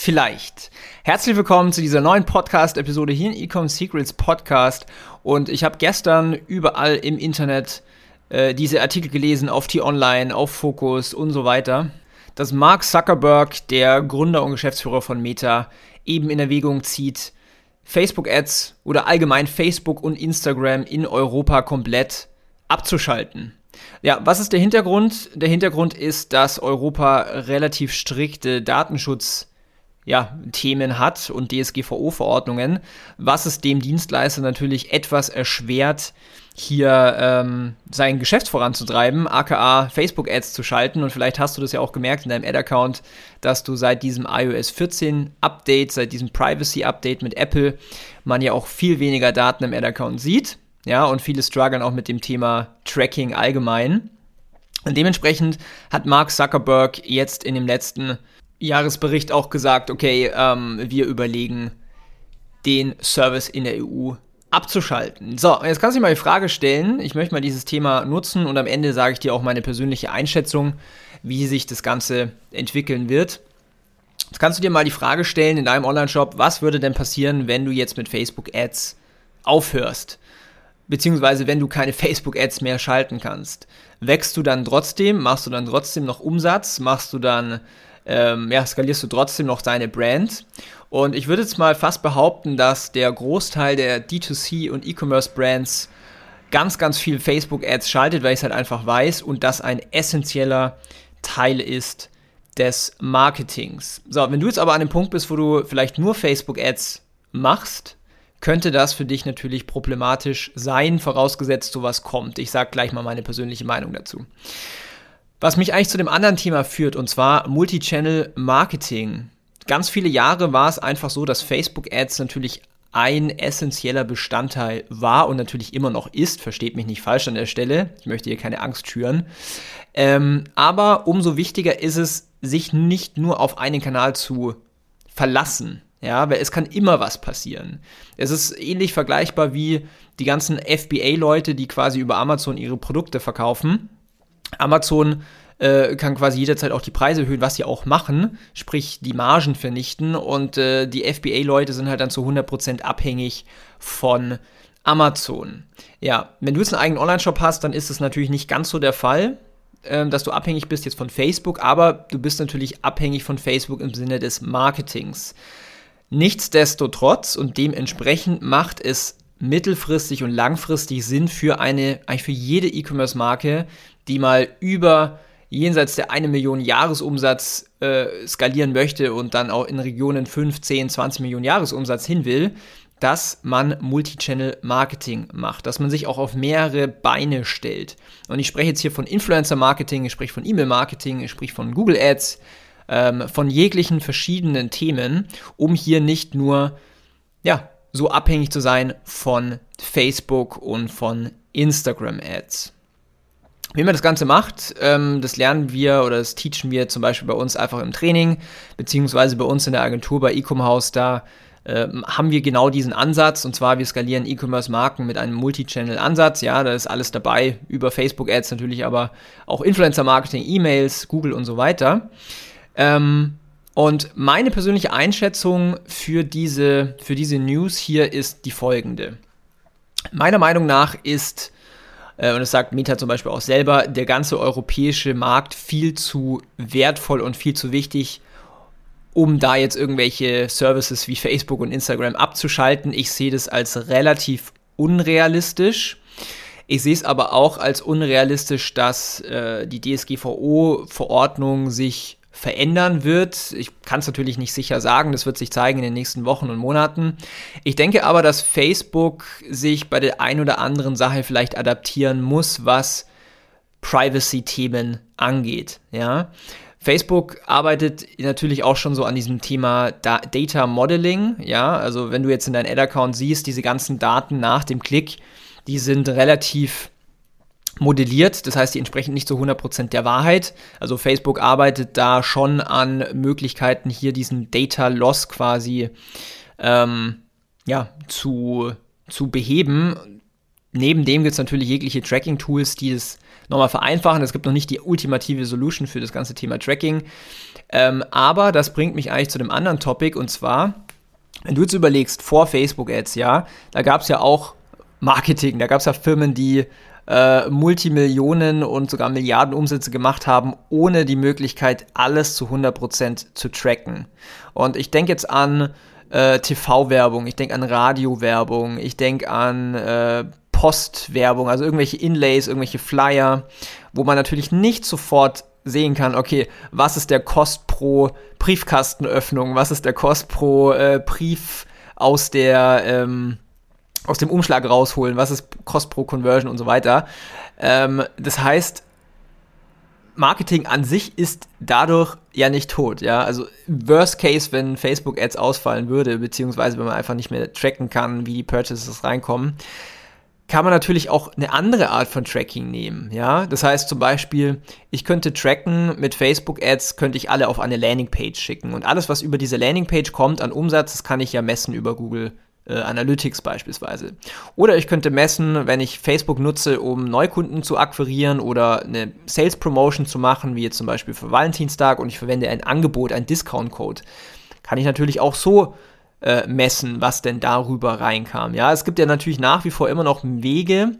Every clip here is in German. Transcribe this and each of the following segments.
Vielleicht. Herzlich willkommen zu dieser neuen Podcast-Episode hier in Ecom Secrets Podcast. Und ich habe gestern überall im Internet äh, diese Artikel gelesen, auf T-Online, auf Focus und so weiter, dass Mark Zuckerberg, der Gründer und Geschäftsführer von Meta, eben in Erwägung zieht, Facebook-Ads oder allgemein Facebook und Instagram in Europa komplett abzuschalten. Ja, was ist der Hintergrund? Der Hintergrund ist, dass Europa relativ strikte Datenschutz ja, Themen hat und DSGVO-Verordnungen, was es dem Dienstleister natürlich etwas erschwert, hier ähm, sein Geschäft voranzutreiben, aka Facebook-Ads zu schalten. Und vielleicht hast du das ja auch gemerkt in deinem Ad-Account, dass du seit diesem iOS 14 Update, seit diesem Privacy-Update mit Apple, man ja auch viel weniger Daten im Ad-Account sieht. Ja, und viele strugglen auch mit dem Thema Tracking allgemein. Und dementsprechend hat Mark Zuckerberg jetzt in dem letzten Jahresbericht auch gesagt, okay, ähm, wir überlegen, den Service in der EU abzuschalten. So, jetzt kannst du dir mal die Frage stellen, ich möchte mal dieses Thema nutzen und am Ende sage ich dir auch meine persönliche Einschätzung, wie sich das Ganze entwickeln wird. Jetzt kannst du dir mal die Frage stellen in deinem Online-Shop, was würde denn passieren, wenn du jetzt mit Facebook-Ads aufhörst? Beziehungsweise wenn du keine Facebook-Ads mehr schalten kannst. Wächst du dann trotzdem? Machst du dann trotzdem noch Umsatz? Machst du dann ähm, ja, skalierst du trotzdem noch deine Brand. Und ich würde jetzt mal fast behaupten, dass der Großteil der D2C und E-Commerce-Brands ganz, ganz viel Facebook-Ads schaltet, weil ich es halt einfach weiß und das ein essentieller Teil ist des Marketings. So, wenn du jetzt aber an dem Punkt bist, wo du vielleicht nur Facebook-Ads machst, könnte das für dich natürlich problematisch sein, vorausgesetzt sowas kommt. Ich sage gleich mal meine persönliche Meinung dazu. Was mich eigentlich zu dem anderen Thema führt, und zwar Multichannel Marketing. Ganz viele Jahre war es einfach so, dass Facebook-Ads natürlich ein essentieller Bestandteil war und natürlich immer noch ist. Versteht mich nicht falsch an der Stelle. Ich möchte hier keine Angst schüren. Ähm, aber umso wichtiger ist es, sich nicht nur auf einen Kanal zu verlassen. Ja, weil es kann immer was passieren. Es ist ähnlich vergleichbar wie die ganzen FBA-Leute, die quasi über Amazon ihre Produkte verkaufen Amazon äh, kann quasi jederzeit auch die Preise erhöhen, was sie auch machen, sprich die Margen vernichten und äh, die FBA-Leute sind halt dann zu 100% abhängig von Amazon. Ja, wenn du jetzt einen eigenen Online-Shop hast, dann ist es natürlich nicht ganz so der Fall, äh, dass du abhängig bist jetzt von Facebook, aber du bist natürlich abhängig von Facebook im Sinne des Marketings. Nichtsdestotrotz und dementsprechend macht es mittelfristig und langfristig Sinn für eine, eigentlich für jede E-Commerce-Marke, die mal über jenseits der eine Million Jahresumsatz äh, skalieren möchte und dann auch in Regionen 5, 10, 20 Millionen Jahresumsatz hin will, dass man Multichannel Marketing macht, dass man sich auch auf mehrere Beine stellt. Und ich spreche jetzt hier von Influencer Marketing, ich spreche von E-Mail Marketing, ich spreche von Google Ads, ähm, von jeglichen verschiedenen Themen, um hier nicht nur ja, so abhängig zu sein von Facebook und von Instagram Ads. Wie man das Ganze macht, ähm, das lernen wir oder das teachen wir zum Beispiel bei uns einfach im Training, beziehungsweise bei uns in der Agentur bei Ecom House, da ähm, haben wir genau diesen Ansatz und zwar wir skalieren E-Commerce-Marken mit einem Multi-Channel-Ansatz. Ja, da ist alles dabei, über Facebook-Ads natürlich, aber auch Influencer-Marketing, E-Mails, Google und so weiter. Ähm, und meine persönliche Einschätzung für diese, für diese News hier ist die folgende. Meiner Meinung nach ist äh, und das sagt Meta zum Beispiel auch selber, der ganze europäische Markt viel zu wertvoll und viel zu wichtig, um da jetzt irgendwelche Services wie Facebook und Instagram abzuschalten. Ich sehe das als relativ unrealistisch. Ich sehe es aber auch als unrealistisch, dass äh, die DSGVO-Verordnung sich verändern wird. Ich kann es natürlich nicht sicher sagen, das wird sich zeigen in den nächsten Wochen und Monaten. Ich denke aber, dass Facebook sich bei der ein oder anderen Sache vielleicht adaptieren muss, was Privacy-Themen angeht. Ja? Facebook arbeitet natürlich auch schon so an diesem Thema da Data Modeling. Ja, also wenn du jetzt in deinem Ad-Account siehst, diese ganzen Daten nach dem Klick, die sind relativ modelliert, das heißt, die entsprechen nicht zu 100% der Wahrheit. Also Facebook arbeitet da schon an Möglichkeiten, hier diesen Data Loss quasi ähm, ja, zu, zu beheben. Neben dem gibt es natürlich jegliche Tracking-Tools, die es nochmal vereinfachen. Es gibt noch nicht die ultimative Solution für das ganze Thema Tracking. Ähm, aber das bringt mich eigentlich zu dem anderen Topic und zwar, wenn du jetzt überlegst, vor Facebook-Ads, ja, da gab es ja auch Marketing, da gab es ja Firmen, die äh, Multimillionen und sogar Milliarden Umsätze gemacht haben, ohne die Möglichkeit, alles zu 100% zu tracken. Und ich denke jetzt an äh, TV-Werbung, ich denke an Radio-Werbung, ich denke an äh, Postwerbung, also irgendwelche Inlays, irgendwelche Flyer, wo man natürlich nicht sofort sehen kann, okay, was ist der Kost pro Briefkastenöffnung, was ist der Kost pro äh, Brief aus der ähm, aus dem Umschlag rausholen, was ist Kost pro Conversion und so weiter. Ähm, das heißt, Marketing an sich ist dadurch ja nicht tot, ja. Also worst case, wenn Facebook Ads ausfallen würde, beziehungsweise wenn man einfach nicht mehr tracken kann, wie die Purchases reinkommen, kann man natürlich auch eine andere Art von Tracking nehmen, ja. Das heißt zum Beispiel, ich könnte tracken mit Facebook Ads, könnte ich alle auf eine Landingpage schicken und alles, was über diese Landingpage kommt an Umsatz, das kann ich ja messen über Google äh, Analytics beispielsweise. Oder ich könnte messen, wenn ich Facebook nutze, um Neukunden zu akquirieren oder eine Sales Promotion zu machen, wie jetzt zum Beispiel für Valentinstag und ich verwende ein Angebot, ein Discount Code, kann ich natürlich auch so äh, messen, was denn darüber reinkam. Ja, es gibt ja natürlich nach wie vor immer noch Wege,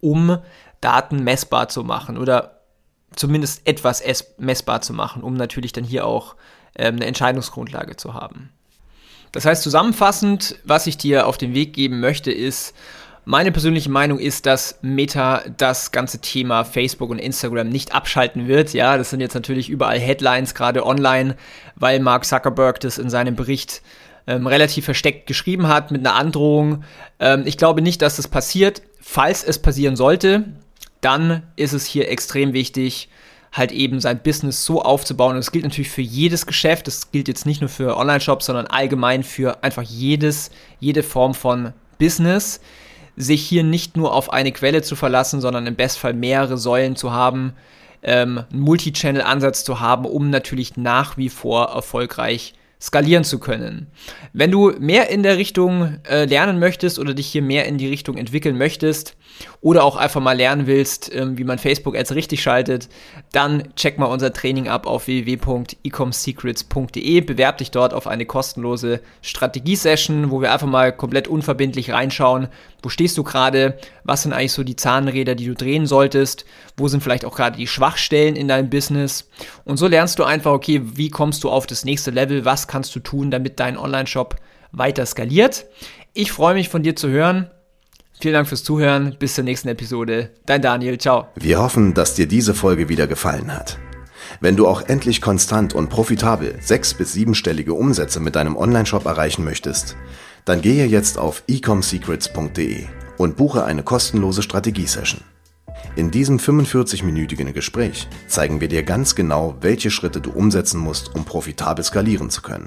um Daten messbar zu machen oder zumindest etwas messbar zu machen, um natürlich dann hier auch ähm, eine Entscheidungsgrundlage zu haben. Das heißt, zusammenfassend, was ich dir auf den Weg geben möchte, ist, meine persönliche Meinung ist, dass Meta das ganze Thema Facebook und Instagram nicht abschalten wird. Ja, das sind jetzt natürlich überall Headlines, gerade online, weil Mark Zuckerberg das in seinem Bericht ähm, relativ versteckt geschrieben hat mit einer Androhung. Ähm, ich glaube nicht, dass das passiert. Falls es passieren sollte, dann ist es hier extrem wichtig, halt eben sein Business so aufzubauen. Und das gilt natürlich für jedes Geschäft. Das gilt jetzt nicht nur für Online-Shops, sondern allgemein für einfach jedes, jede Form von Business. Sich hier nicht nur auf eine Quelle zu verlassen, sondern im Bestfall mehrere Säulen zu haben, ähm, einen Multi-Channel-Ansatz zu haben, um natürlich nach wie vor erfolgreich skalieren zu können. Wenn du mehr in der Richtung äh, lernen möchtest oder dich hier mehr in die Richtung entwickeln möchtest oder auch einfach mal lernen willst, ähm, wie man Facebook Ads richtig schaltet, dann check mal unser Training ab auf www.ecomsecrets.de. Bewerb dich dort auf eine kostenlose Strategie-Session, wo wir einfach mal komplett unverbindlich reinschauen, wo stehst du gerade, was sind eigentlich so die Zahnräder, die du drehen solltest, wo sind vielleicht auch gerade die Schwachstellen in deinem Business und so lernst du einfach, okay, wie kommst du auf das nächste Level, was kannst du tun, damit dein Online-Shop weiter skaliert. Ich freue mich von dir zu hören. Vielen Dank fürs Zuhören. Bis zur nächsten Episode. Dein Daniel. Ciao. Wir hoffen, dass dir diese Folge wieder gefallen hat. Wenn du auch endlich konstant und profitabel sechs- bis siebenstellige Umsätze mit deinem Online-Shop erreichen möchtest, dann gehe jetzt auf ecomsecrets.de und buche eine kostenlose Strategiesession. In diesem 45-minütigen Gespräch zeigen wir dir ganz genau, welche Schritte du umsetzen musst, um profitabel skalieren zu können.